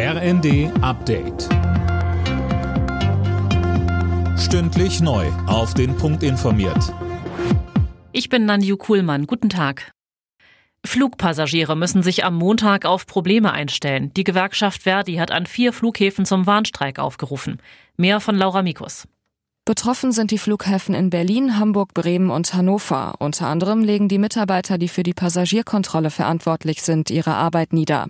RND Update. Stündlich neu. Auf den Punkt informiert. Ich bin Nanju Kuhlmann. Guten Tag. Flugpassagiere müssen sich am Montag auf Probleme einstellen. Die Gewerkschaft Verdi hat an vier Flughäfen zum Warnstreik aufgerufen. Mehr von Laura Mikus. Betroffen sind die Flughäfen in Berlin, Hamburg, Bremen und Hannover. Unter anderem legen die Mitarbeiter, die für die Passagierkontrolle verantwortlich sind, ihre Arbeit nieder.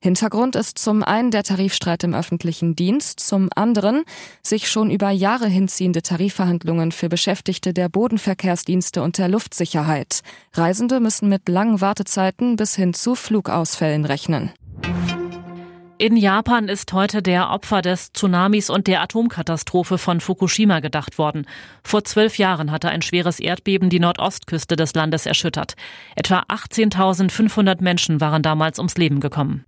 Hintergrund ist zum einen der Tarifstreit im öffentlichen Dienst, zum anderen sich schon über Jahre hinziehende Tarifverhandlungen für Beschäftigte der Bodenverkehrsdienste und der Luftsicherheit. Reisende müssen mit langen Wartezeiten bis hin zu Flugausfällen rechnen. In Japan ist heute der Opfer des Tsunamis und der Atomkatastrophe von Fukushima gedacht worden. Vor zwölf Jahren hatte ein schweres Erdbeben die Nordostküste des Landes erschüttert. Etwa 18.500 Menschen waren damals ums Leben gekommen.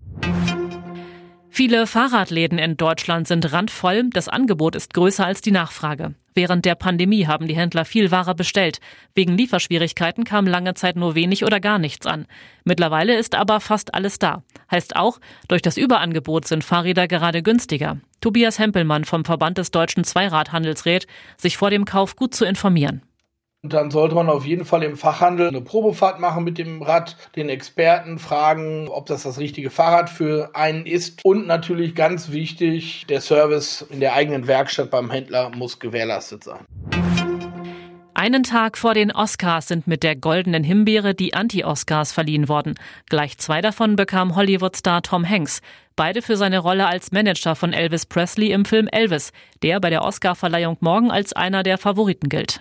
Viele Fahrradläden in Deutschland sind randvoll, das Angebot ist größer als die Nachfrage. Während der Pandemie haben die Händler viel Ware bestellt. Wegen Lieferschwierigkeiten kam lange Zeit nur wenig oder gar nichts an. Mittlerweile ist aber fast alles da. Heißt auch, durch das Überangebot sind Fahrräder gerade günstiger. Tobias Hempelmann vom Verband des Deutschen Zweiradhandels rät, sich vor dem Kauf gut zu informieren. Dann sollte man auf jeden Fall im Fachhandel eine Probefahrt machen mit dem Rad, den Experten fragen, ob das das richtige Fahrrad für einen ist. Und natürlich ganz wichtig, der Service in der eigenen Werkstatt beim Händler muss gewährleistet sein. Einen Tag vor den Oscars sind mit der Goldenen Himbeere die Anti-Oscars verliehen worden. Gleich zwei davon bekam Hollywood-Star Tom Hanks. Beide für seine Rolle als Manager von Elvis Presley im Film Elvis, der bei der Oscarverleihung morgen als einer der Favoriten gilt.